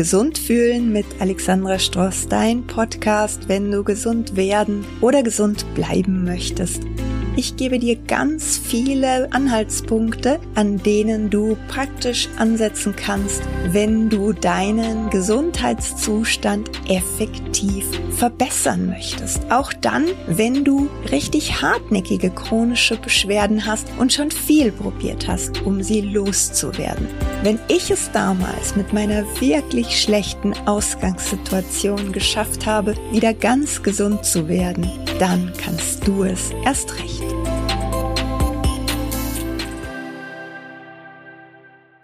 Gesund fühlen mit Alexandra Stross, dein Podcast, wenn du gesund werden oder gesund bleiben möchtest. Ich gebe dir ganz viele Anhaltspunkte, an denen du praktisch ansetzen kannst, wenn du deinen Gesundheitszustand effektiv verbessern möchtest. Auch dann, wenn du richtig hartnäckige chronische Beschwerden hast und schon viel probiert hast, um sie loszuwerden. Wenn ich es damals mit meiner wirklich schlechten Ausgangssituation geschafft habe, wieder ganz gesund zu werden, dann kannst du es erst recht.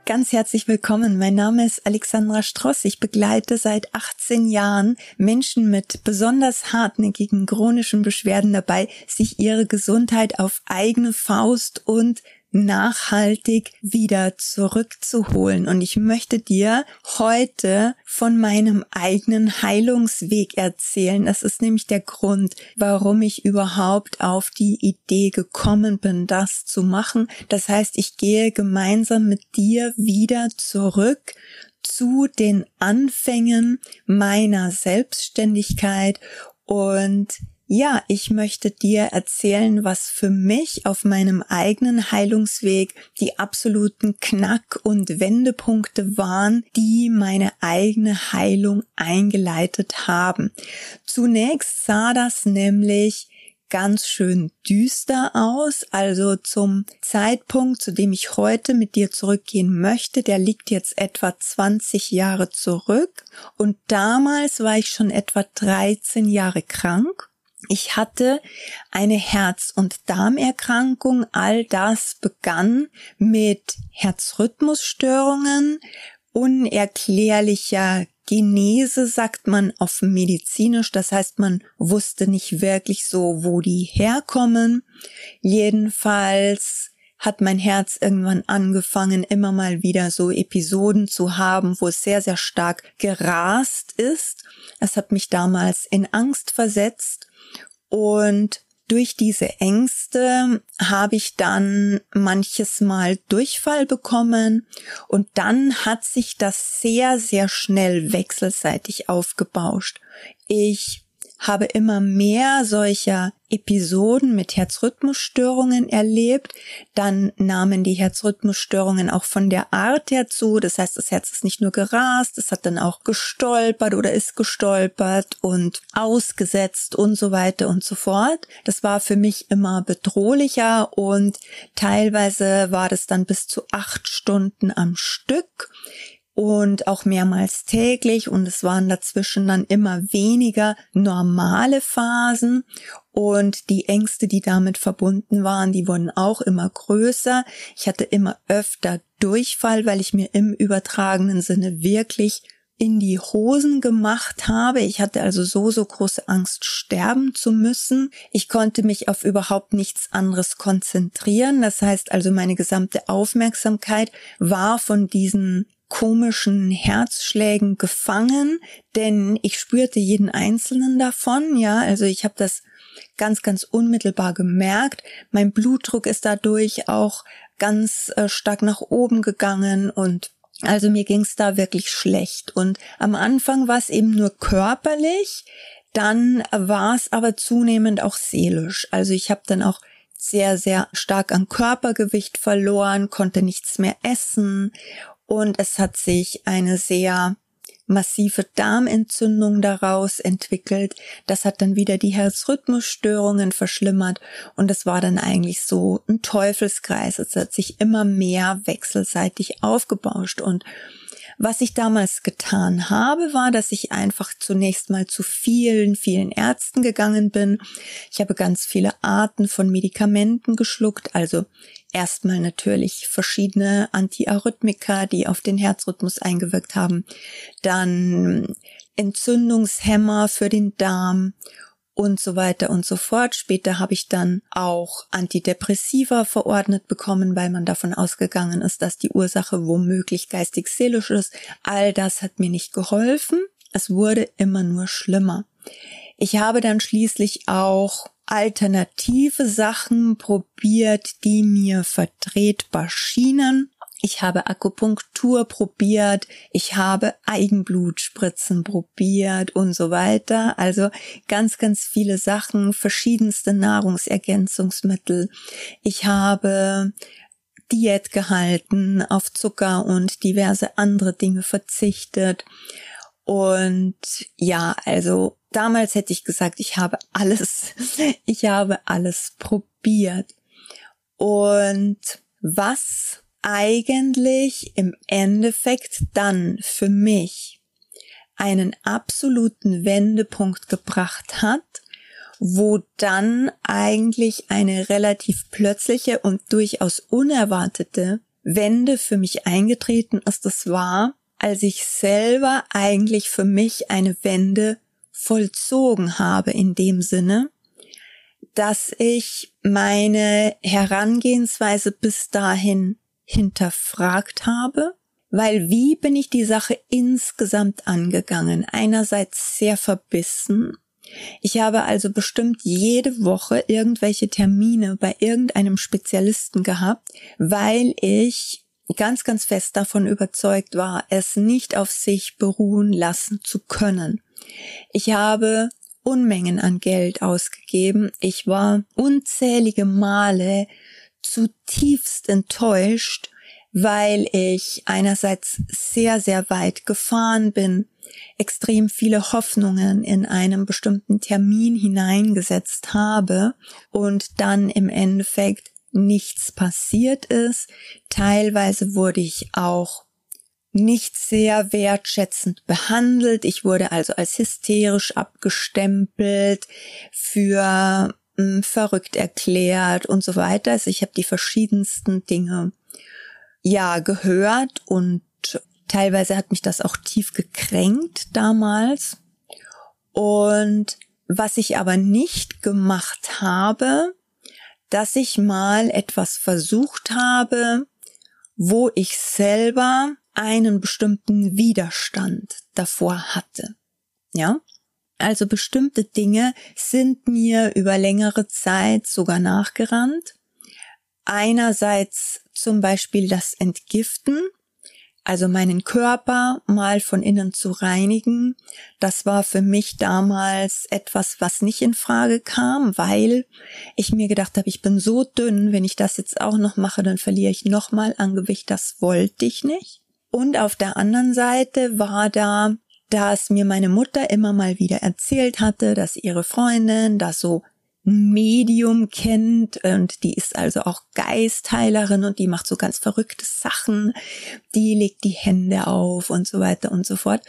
Ganz herzlich willkommen. Mein Name ist Alexandra Stross. Ich begleite seit 18 Jahren Menschen mit besonders hartnäckigen chronischen Beschwerden dabei, sich ihre Gesundheit auf eigene Faust und nachhaltig wieder zurückzuholen. Und ich möchte dir heute von meinem eigenen Heilungsweg erzählen. Das ist nämlich der Grund, warum ich überhaupt auf die Idee gekommen bin, das zu machen. Das heißt, ich gehe gemeinsam mit dir wieder zurück zu den Anfängen meiner Selbstständigkeit und ja, ich möchte dir erzählen, was für mich auf meinem eigenen Heilungsweg die absoluten Knack- und Wendepunkte waren, die meine eigene Heilung eingeleitet haben. Zunächst sah das nämlich ganz schön düster aus. Also zum Zeitpunkt, zu dem ich heute mit dir zurückgehen möchte, der liegt jetzt etwa 20 Jahre zurück. Und damals war ich schon etwa 13 Jahre krank ich hatte eine Herz- und Darmerkrankung. All das begann mit Herzrhythmusstörungen, unerklärlicher Genese, sagt man auf medizinisch. Das heißt, man wusste nicht wirklich so, wo die herkommen. Jedenfalls hat mein Herz irgendwann angefangen, immer mal wieder so Episoden zu haben, wo es sehr, sehr stark gerast ist. Es hat mich damals in Angst versetzt und durch diese Ängste habe ich dann manches Mal Durchfall bekommen und dann hat sich das sehr, sehr schnell wechselseitig aufgebauscht. Ich habe immer mehr solcher Episoden mit Herzrhythmusstörungen erlebt. Dann nahmen die Herzrhythmusstörungen auch von der Art her zu. Das heißt, das Herz ist nicht nur gerast, es hat dann auch gestolpert oder ist gestolpert und ausgesetzt und so weiter und so fort. Das war für mich immer bedrohlicher und teilweise war das dann bis zu acht Stunden am Stück und auch mehrmals täglich und es waren dazwischen dann immer weniger normale Phasen und die Ängste, die damit verbunden waren, die wurden auch immer größer. Ich hatte immer öfter Durchfall, weil ich mir im übertragenen Sinne wirklich in die Hosen gemacht habe. Ich hatte also so, so große Angst, sterben zu müssen. Ich konnte mich auf überhaupt nichts anderes konzentrieren. Das heißt also, meine gesamte Aufmerksamkeit war von diesen komischen Herzschlägen gefangen, denn ich spürte jeden einzelnen davon, ja, also ich habe das ganz, ganz unmittelbar gemerkt. Mein Blutdruck ist dadurch auch ganz äh, stark nach oben gegangen und also mir ging es da wirklich schlecht. Und am Anfang war es eben nur körperlich, dann war es aber zunehmend auch seelisch. Also ich habe dann auch sehr, sehr stark an Körpergewicht verloren, konnte nichts mehr essen und es hat sich eine sehr massive Darmentzündung daraus entwickelt. Das hat dann wieder die Herzrhythmusstörungen verschlimmert und es war dann eigentlich so ein Teufelskreis. Es hat sich immer mehr wechselseitig aufgebauscht und was ich damals getan habe, war, dass ich einfach zunächst mal zu vielen, vielen Ärzten gegangen bin. Ich habe ganz viele Arten von Medikamenten geschluckt, also erstmal natürlich verschiedene Antiarrhythmika, die auf den Herzrhythmus eingewirkt haben, dann Entzündungshemmer für den Darm und so weiter und so fort. Später habe ich dann auch Antidepressiva verordnet bekommen, weil man davon ausgegangen ist, dass die Ursache womöglich geistig-seelisch ist. All das hat mir nicht geholfen. Es wurde immer nur schlimmer. Ich habe dann schließlich auch alternative Sachen probiert, die mir vertretbar schienen. Ich habe Akupunktur probiert, ich habe Eigenblutspritzen probiert und so weiter. Also ganz, ganz viele Sachen, verschiedenste Nahrungsergänzungsmittel. Ich habe Diät gehalten, auf Zucker und diverse andere Dinge verzichtet. Und ja, also damals hätte ich gesagt, ich habe alles, ich habe alles probiert. Und was eigentlich im Endeffekt dann für mich einen absoluten Wendepunkt gebracht hat, wo dann eigentlich eine relativ plötzliche und durchaus unerwartete Wende für mich eingetreten ist. Das war, als ich selber eigentlich für mich eine Wende vollzogen habe in dem Sinne, dass ich meine Herangehensweise bis dahin hinterfragt habe, weil wie bin ich die Sache insgesamt angegangen? Einerseits sehr verbissen. Ich habe also bestimmt jede Woche irgendwelche Termine bei irgendeinem Spezialisten gehabt, weil ich ganz, ganz fest davon überzeugt war, es nicht auf sich beruhen lassen zu können. Ich habe Unmengen an Geld ausgegeben. Ich war unzählige Male zutiefst enttäuscht, weil ich einerseits sehr, sehr weit gefahren bin, extrem viele Hoffnungen in einem bestimmten Termin hineingesetzt habe und dann im Endeffekt nichts passiert ist. Teilweise wurde ich auch nicht sehr wertschätzend behandelt. Ich wurde also als hysterisch abgestempelt, für mh, verrückt erklärt und so weiter. Also ich habe die verschiedensten Dinge ja gehört und teilweise hat mich das auch tief gekränkt damals. Und was ich aber nicht gemacht habe, dass ich mal etwas versucht habe, wo ich selber einen bestimmten Widerstand davor hatte. Ja? Also bestimmte Dinge sind mir über längere Zeit sogar nachgerannt. Einerseits zum Beispiel das Entgiften, also meinen Körper mal von innen zu reinigen, das war für mich damals etwas, was nicht in Frage kam, weil ich mir gedacht habe, ich bin so dünn, wenn ich das jetzt auch noch mache, dann verliere ich noch mal an Gewicht, das wollte ich nicht. Und auf der anderen Seite war da, dass mir meine Mutter immer mal wieder erzählt hatte, dass ihre Freundin da so Medium kennt und die ist also auch Geistheilerin und die macht so ganz verrückte Sachen, die legt die Hände auf und so weiter und so fort.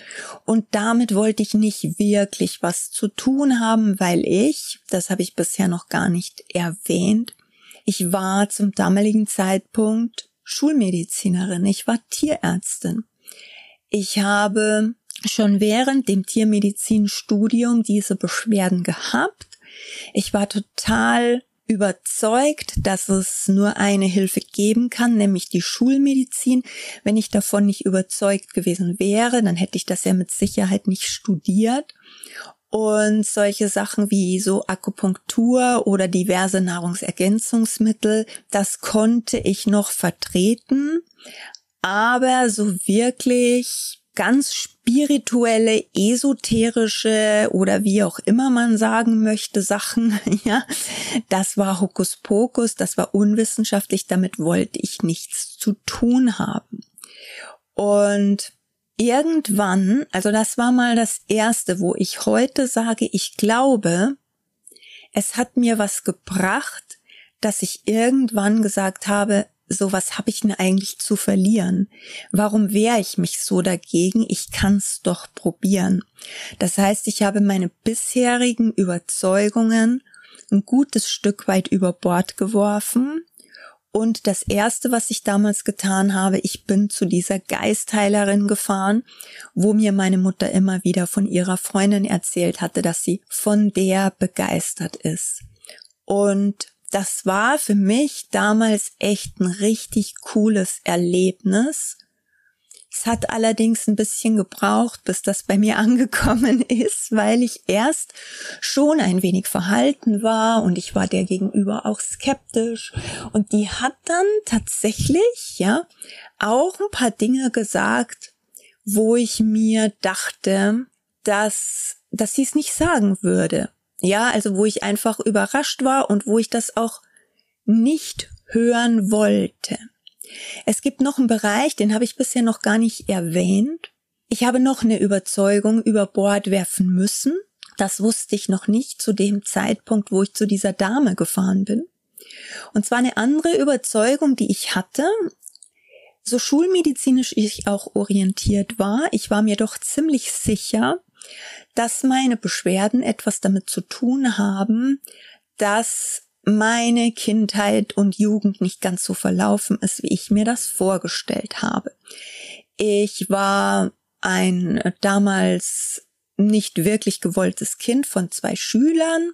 Und damit wollte ich nicht wirklich was zu tun haben, weil ich, das habe ich bisher noch gar nicht erwähnt, ich war zum damaligen Zeitpunkt Schulmedizinerin, ich war Tierärztin. Ich habe schon während dem Tiermedizinstudium diese Beschwerden gehabt ich war total überzeugt, dass es nur eine Hilfe geben kann, nämlich die Schulmedizin. Wenn ich davon nicht überzeugt gewesen wäre, dann hätte ich das ja mit Sicherheit nicht studiert. Und solche Sachen wie so Akupunktur oder diverse Nahrungsergänzungsmittel, das konnte ich noch vertreten. Aber so wirklich ganz spirituelle, esoterische oder wie auch immer man sagen möchte Sachen, ja, das war Hokuspokus, das war unwissenschaftlich, damit wollte ich nichts zu tun haben. Und irgendwann, also das war mal das erste, wo ich heute sage, ich glaube, es hat mir was gebracht, dass ich irgendwann gesagt habe, so was habe ich denn eigentlich zu verlieren? Warum wehre ich mich so dagegen? Ich kann's doch probieren. Das heißt, ich habe meine bisherigen Überzeugungen ein gutes Stück weit über Bord geworfen. Und das erste, was ich damals getan habe, ich bin zu dieser Geistheilerin gefahren, wo mir meine Mutter immer wieder von ihrer Freundin erzählt hatte, dass sie von der begeistert ist. Und das war für mich damals echt ein richtig cooles Erlebnis, Es hat allerdings ein bisschen gebraucht, bis das bei mir angekommen ist, weil ich erst schon ein wenig verhalten war und ich war der gegenüber auch skeptisch und die hat dann tatsächlich, ja, auch ein paar Dinge gesagt, wo ich mir dachte, dass, dass sie es nicht sagen würde. Ja, also wo ich einfach überrascht war und wo ich das auch nicht hören wollte. Es gibt noch einen Bereich, den habe ich bisher noch gar nicht erwähnt. Ich habe noch eine Überzeugung über Bord werfen müssen. Das wusste ich noch nicht zu dem Zeitpunkt, wo ich zu dieser Dame gefahren bin. Und zwar eine andere Überzeugung, die ich hatte, so schulmedizinisch ich auch orientiert war. Ich war mir doch ziemlich sicher, dass meine Beschwerden etwas damit zu tun haben, dass meine Kindheit und Jugend nicht ganz so verlaufen ist, wie ich mir das vorgestellt habe. Ich war ein damals nicht wirklich gewolltes Kind von zwei Schülern,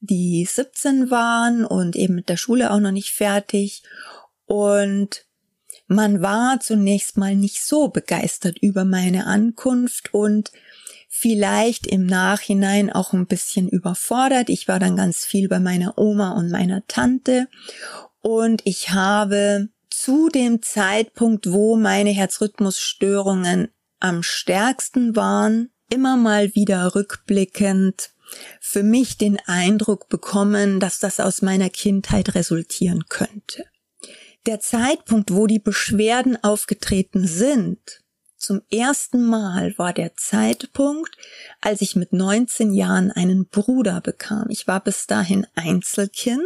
die 17 waren und eben mit der Schule auch noch nicht fertig. Und man war zunächst mal nicht so begeistert über meine Ankunft und vielleicht im Nachhinein auch ein bisschen überfordert. Ich war dann ganz viel bei meiner Oma und meiner Tante und ich habe zu dem Zeitpunkt, wo meine Herzrhythmusstörungen am stärksten waren, immer mal wieder rückblickend für mich den Eindruck bekommen, dass das aus meiner Kindheit resultieren könnte. Der Zeitpunkt, wo die Beschwerden aufgetreten sind, zum ersten Mal war der Zeitpunkt, als ich mit 19 Jahren einen Bruder bekam. Ich war bis dahin Einzelkind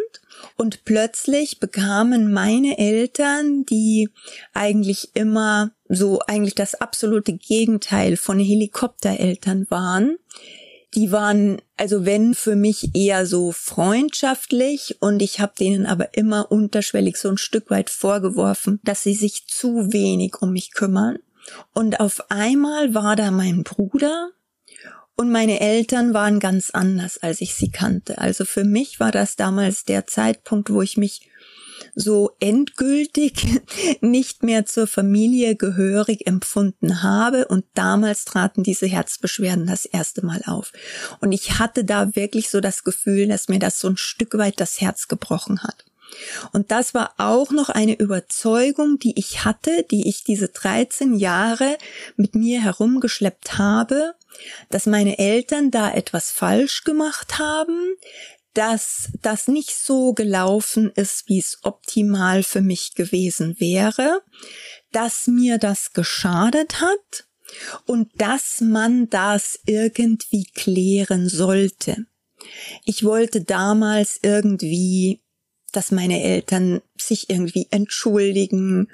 und plötzlich bekamen meine Eltern, die eigentlich immer so eigentlich das absolute Gegenteil von Helikoptereltern waren, die waren also wenn für mich eher so freundschaftlich und ich habe denen aber immer unterschwellig so ein Stück weit vorgeworfen, dass sie sich zu wenig um mich kümmern und auf einmal war da mein Bruder und meine Eltern waren ganz anders, als ich sie kannte. Also für mich war das damals der Zeitpunkt, wo ich mich so endgültig nicht mehr zur Familie gehörig empfunden habe und damals traten diese Herzbeschwerden das erste Mal auf. Und ich hatte da wirklich so das Gefühl, dass mir das so ein Stück weit das Herz gebrochen hat. Und das war auch noch eine Überzeugung, die ich hatte, die ich diese 13 Jahre mit mir herumgeschleppt habe, dass meine Eltern da etwas falsch gemacht haben, dass das nicht so gelaufen ist, wie es optimal für mich gewesen wäre, dass mir das geschadet hat und dass man das irgendwie klären sollte. Ich wollte damals irgendwie dass meine Eltern sich irgendwie entschuldigen.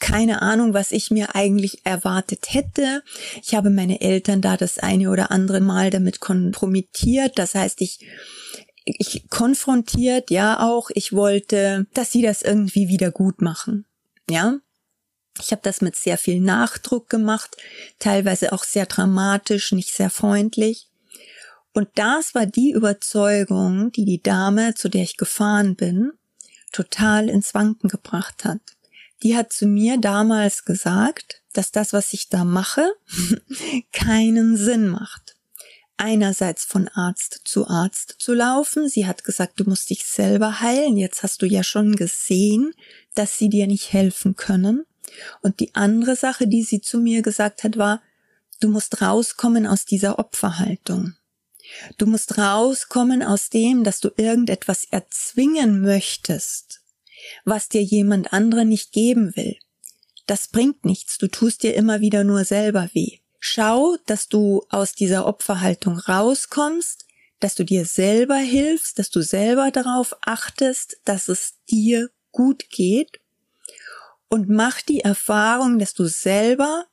Keine Ahnung, was ich mir eigentlich erwartet hätte. Ich habe meine Eltern da das eine oder andere Mal damit kompromittiert. Das heißt, ich ich konfrontiert, ja auch. Ich wollte, dass sie das irgendwie wieder gut machen. Ja, ich habe das mit sehr viel Nachdruck gemacht, teilweise auch sehr dramatisch, nicht sehr freundlich. Und das war die Überzeugung, die die Dame, zu der ich gefahren bin, total ins Wanken gebracht hat. Die hat zu mir damals gesagt, dass das, was ich da mache, keinen Sinn macht. Einerseits von Arzt zu Arzt zu laufen. Sie hat gesagt, du musst dich selber heilen. Jetzt hast du ja schon gesehen, dass sie dir nicht helfen können. Und die andere Sache, die sie zu mir gesagt hat, war, du musst rauskommen aus dieser Opferhaltung. Du musst rauskommen aus dem, dass du irgendetwas erzwingen möchtest, was dir jemand andere nicht geben will. Das bringt nichts, du tust dir immer wieder nur selber weh. Schau, dass du aus dieser Opferhaltung rauskommst, dass du dir selber hilfst, dass du selber darauf achtest, dass es dir gut geht und mach die Erfahrung, dass du selber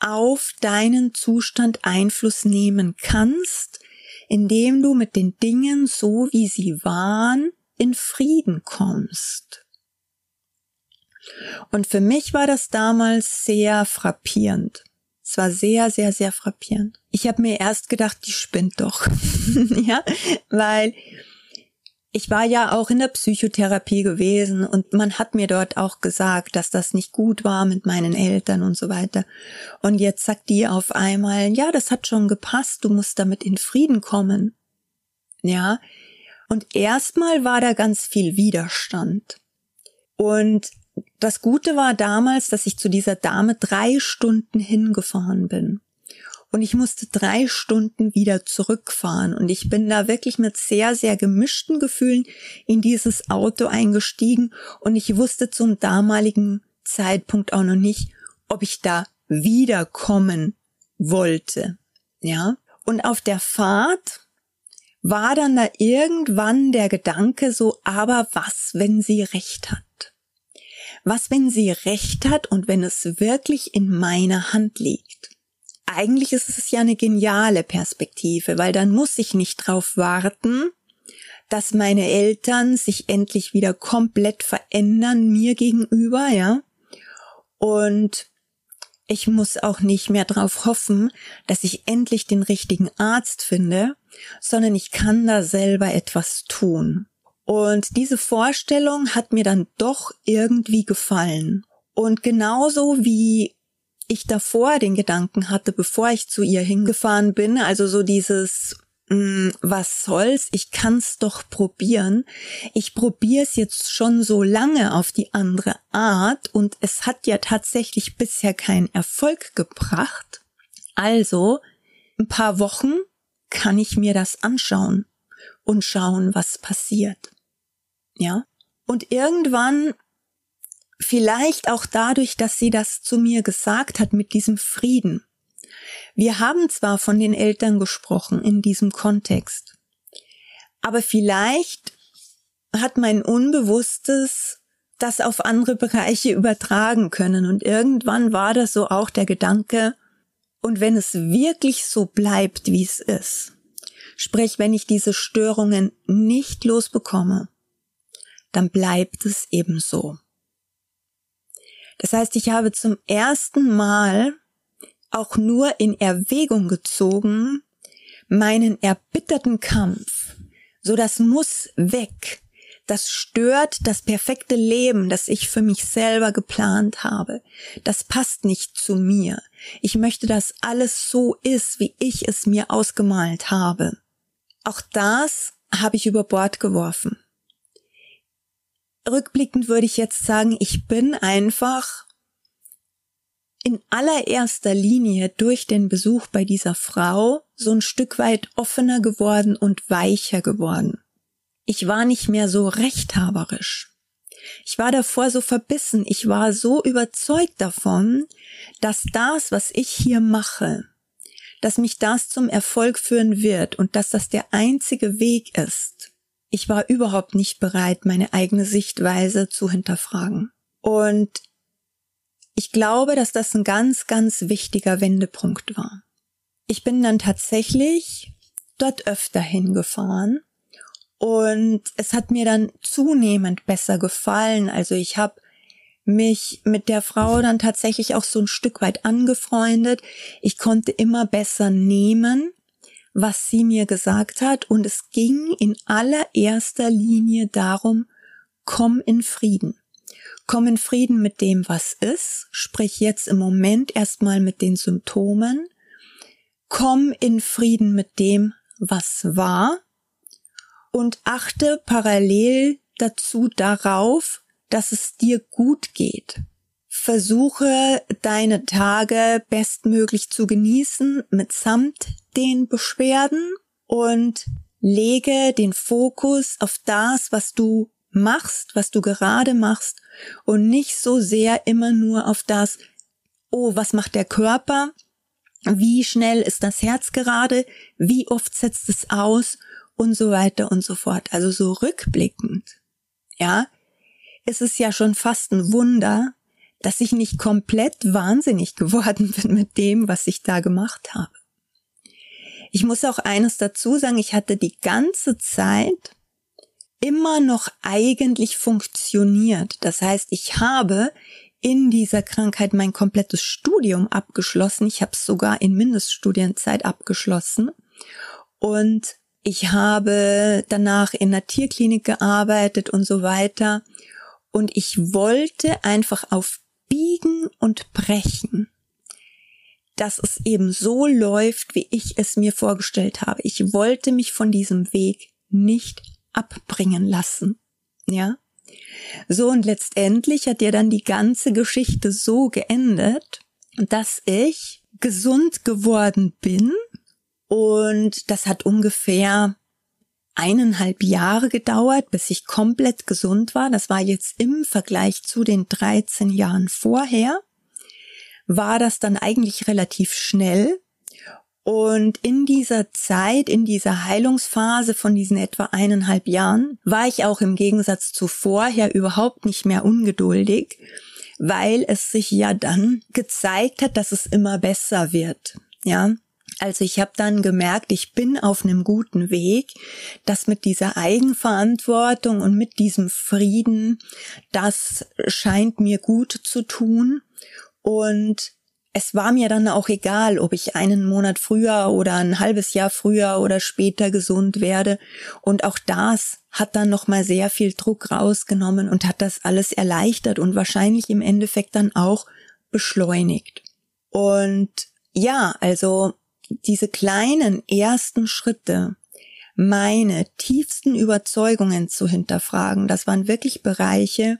auf deinen Zustand Einfluss nehmen kannst, indem du mit den Dingen so wie sie waren in Frieden kommst. Und für mich war das damals sehr frappierend. Es war sehr, sehr, sehr frappierend. Ich habe mir erst gedacht, die spinnt doch. ja, weil ich war ja auch in der Psychotherapie gewesen und man hat mir dort auch gesagt, dass das nicht gut war mit meinen Eltern und so weiter. Und jetzt sagt die auf einmal, ja, das hat schon gepasst, du musst damit in Frieden kommen. Ja. Und erstmal war da ganz viel Widerstand. Und das Gute war damals, dass ich zu dieser Dame drei Stunden hingefahren bin und ich musste drei Stunden wieder zurückfahren und ich bin da wirklich mit sehr, sehr gemischten Gefühlen in dieses Auto eingestiegen und ich wusste zum damaligen Zeitpunkt auch noch nicht, ob ich da wiederkommen wollte. Ja. Und auf der Fahrt war dann da irgendwann der Gedanke so, aber was, wenn sie recht hat? Was, wenn sie recht hat und wenn es wirklich in meiner Hand liegt? Eigentlich ist es ja eine geniale Perspektive, weil dann muss ich nicht drauf warten, dass meine Eltern sich endlich wieder komplett verändern mir gegenüber, ja. Und ich muss auch nicht mehr darauf hoffen, dass ich endlich den richtigen Arzt finde, sondern ich kann da selber etwas tun. Und diese Vorstellung hat mir dann doch irgendwie gefallen. Und genauso wie ich davor den Gedanken hatte, bevor ich zu ihr hingefahren bin, also so dieses hm, was soll's, ich kann's doch probieren. Ich probier's jetzt schon so lange auf die andere Art und es hat ja tatsächlich bisher keinen Erfolg gebracht. Also, ein paar Wochen kann ich mir das anschauen und schauen, was passiert. Ja? Und irgendwann Vielleicht auch dadurch, dass sie das zu mir gesagt hat mit diesem Frieden. Wir haben zwar von den Eltern gesprochen in diesem Kontext, aber vielleicht hat mein Unbewusstes das auf andere Bereiche übertragen können und irgendwann war das so auch der Gedanke, und wenn es wirklich so bleibt, wie es ist, sprich, wenn ich diese Störungen nicht losbekomme, dann bleibt es eben so. Das heißt, ich habe zum ersten Mal auch nur in Erwägung gezogen, meinen erbitterten Kampf. So das muss weg. Das stört das perfekte Leben, das ich für mich selber geplant habe. Das passt nicht zu mir. Ich möchte, dass alles so ist, wie ich es mir ausgemalt habe. Auch das habe ich über Bord geworfen rückblickend würde ich jetzt sagen, ich bin einfach in allererster Linie durch den Besuch bei dieser Frau so ein Stück weit offener geworden und weicher geworden. Ich war nicht mehr so rechthaberisch. Ich war davor so verbissen, ich war so überzeugt davon, dass das, was ich hier mache, dass mich das zum Erfolg führen wird und dass das der einzige Weg ist, ich war überhaupt nicht bereit, meine eigene Sichtweise zu hinterfragen. Und ich glaube, dass das ein ganz, ganz wichtiger Wendepunkt war. Ich bin dann tatsächlich dort öfter hingefahren und es hat mir dann zunehmend besser gefallen. Also ich habe mich mit der Frau dann tatsächlich auch so ein Stück weit angefreundet. Ich konnte immer besser nehmen was sie mir gesagt hat, und es ging in allererster Linie darum, komm in Frieden. Komm in Frieden mit dem, was ist, sprich jetzt im Moment erstmal mit den Symptomen. Komm in Frieden mit dem, was war und achte parallel dazu darauf, dass es dir gut geht. Versuche deine Tage bestmöglich zu genießen mitsamt den Beschwerden und lege den Fokus auf das, was du machst, was du gerade machst und nicht so sehr immer nur auf das, oh, was macht der Körper? Wie schnell ist das Herz gerade? Wie oft setzt es aus? Und so weiter und so fort. Also so rückblickend, ja, ist es ja schon fast ein Wunder, dass ich nicht komplett wahnsinnig geworden bin mit dem, was ich da gemacht habe. Ich muss auch eines dazu sagen, ich hatte die ganze Zeit immer noch eigentlich funktioniert. Das heißt, ich habe in dieser Krankheit mein komplettes Studium abgeschlossen. Ich habe es sogar in Mindeststudienzeit abgeschlossen. Und Ich habe danach in der Tierklinik gearbeitet und so weiter. Und ich wollte einfach auf Biegen und Brechen, dass es eben so läuft, wie ich es mir vorgestellt habe. Ich wollte mich von diesem Weg nicht abbringen lassen. Ja? So und letztendlich hat ja dann die ganze Geschichte so geendet, dass ich gesund geworden bin und das hat ungefähr eineinhalb Jahre gedauert, bis ich komplett gesund war. Das war jetzt im Vergleich zu den 13 Jahren vorher, war das dann eigentlich relativ schnell. Und in dieser Zeit, in dieser Heilungsphase von diesen etwa eineinhalb Jahren, war ich auch im Gegensatz zu vorher überhaupt nicht mehr ungeduldig, weil es sich ja dann gezeigt hat, dass es immer besser wird. Ja, also ich habe dann gemerkt, ich bin auf einem guten Weg, dass mit dieser Eigenverantwortung und mit diesem Frieden, das scheint mir gut zu tun. Und es war mir dann auch egal, ob ich einen Monat früher oder ein halbes Jahr früher oder später gesund werde. Und auch das hat dann nochmal sehr viel Druck rausgenommen und hat das alles erleichtert und wahrscheinlich im Endeffekt dann auch beschleunigt. Und ja, also diese kleinen ersten Schritte, meine tiefsten Überzeugungen zu hinterfragen, das waren wirklich Bereiche,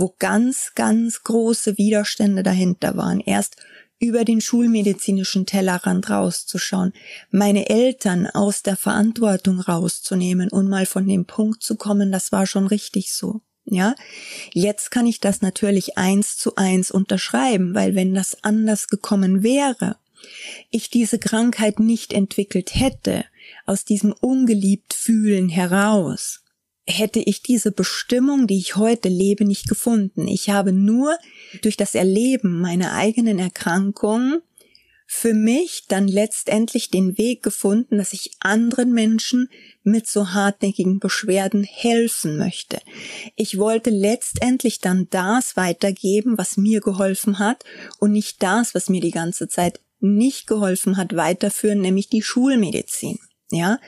wo ganz, ganz große Widerstände dahinter waren. Erst über den schulmedizinischen Tellerrand rauszuschauen, meine Eltern aus der Verantwortung rauszunehmen und mal von dem Punkt zu kommen, das war schon richtig so. Ja, jetzt kann ich das natürlich eins zu eins unterschreiben, weil wenn das anders gekommen wäre, ich diese Krankheit nicht entwickelt hätte, aus diesem ungeliebt fühlen heraus, hätte ich diese Bestimmung, die ich heute lebe, nicht gefunden. Ich habe nur durch das Erleben meiner eigenen Erkrankung für mich dann letztendlich den Weg gefunden, dass ich anderen Menschen mit so hartnäckigen Beschwerden helfen möchte. Ich wollte letztendlich dann das weitergeben, was mir geholfen hat und nicht das, was mir die ganze Zeit nicht geholfen hat, weiterführen, nämlich die Schulmedizin. Ja?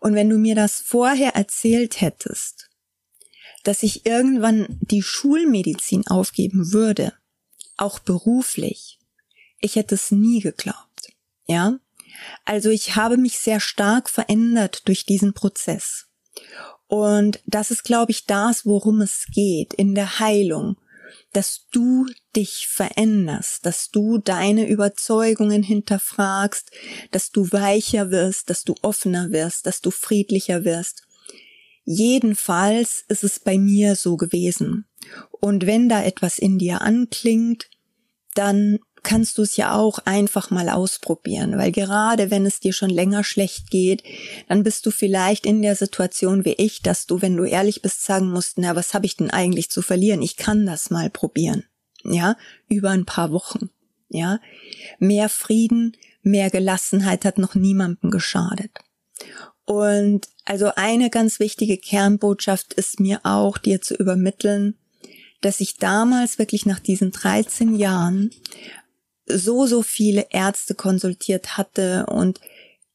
Und wenn du mir das vorher erzählt hättest, dass ich irgendwann die Schulmedizin aufgeben würde, auch beruflich, ich hätte es nie geglaubt. Ja? Also ich habe mich sehr stark verändert durch diesen Prozess. Und das ist, glaube ich, das, worum es geht in der Heilung dass du dich veränderst, dass du deine Überzeugungen hinterfragst, dass du weicher wirst, dass du offener wirst, dass du friedlicher wirst. Jedenfalls ist es bei mir so gewesen. Und wenn da etwas in dir anklingt, dann kannst du es ja auch einfach mal ausprobieren, weil gerade wenn es dir schon länger schlecht geht, dann bist du vielleicht in der Situation wie ich, dass du, wenn du ehrlich bist, sagen musst, na, was habe ich denn eigentlich zu verlieren? Ich kann das mal probieren. Ja, über ein paar Wochen. Ja, mehr Frieden, mehr Gelassenheit hat noch niemandem geschadet. Und also eine ganz wichtige Kernbotschaft ist mir auch, dir zu übermitteln, dass ich damals wirklich nach diesen 13 Jahren so, so viele Ärzte konsultiert hatte und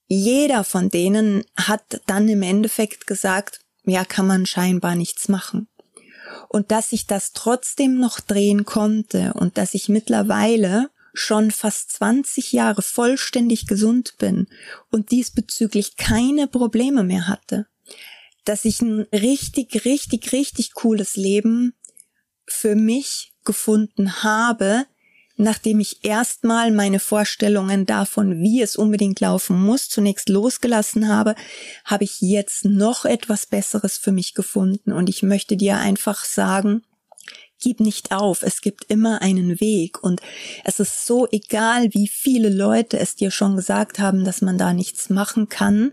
jeder von denen hat dann im Endeffekt gesagt, ja, kann man scheinbar nichts machen. Und dass ich das trotzdem noch drehen konnte und dass ich mittlerweile schon fast 20 Jahre vollständig gesund bin und diesbezüglich keine Probleme mehr hatte. Dass ich ein richtig, richtig, richtig cooles Leben für mich gefunden habe, nachdem ich erstmal meine Vorstellungen davon, wie es unbedingt laufen muss, zunächst losgelassen habe, habe ich jetzt noch etwas Besseres für mich gefunden. Und ich möchte dir einfach sagen, gib nicht auf, es gibt immer einen Weg und es ist so egal, wie viele Leute es dir schon gesagt haben, dass man da nichts machen kann.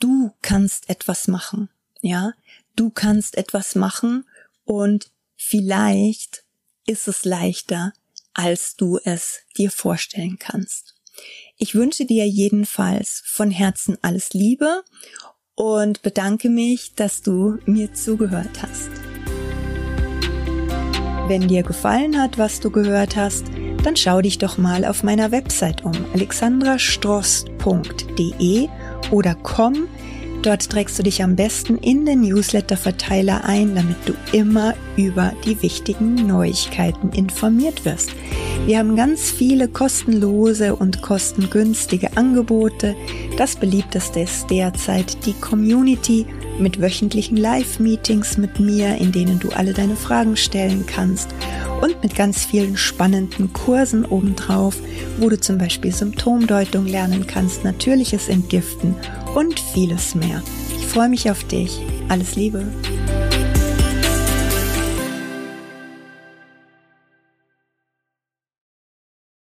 Du kannst etwas machen, ja? Du kannst etwas machen und vielleicht ist es leichter, als du es dir vorstellen kannst. Ich wünsche dir jedenfalls von Herzen alles Liebe und bedanke mich, dass du mir zugehört hast. Wenn dir gefallen hat, was du gehört hast, dann schau dich doch mal auf meiner Website um alexandrastrost.de oder komm Dort trägst du dich am besten in den Newsletter-Verteiler ein, damit du immer über die wichtigen Neuigkeiten informiert wirst. Wir haben ganz viele kostenlose und kostengünstige Angebote. Das beliebteste ist derzeit die Community mit wöchentlichen Live-Meetings mit mir, in denen du alle deine Fragen stellen kannst und mit ganz vielen spannenden Kursen obendrauf, wo du zum Beispiel Symptomdeutung lernen kannst, natürliches Entgiften und vieles mehr. Ich freue mich auf dich. Alles Liebe.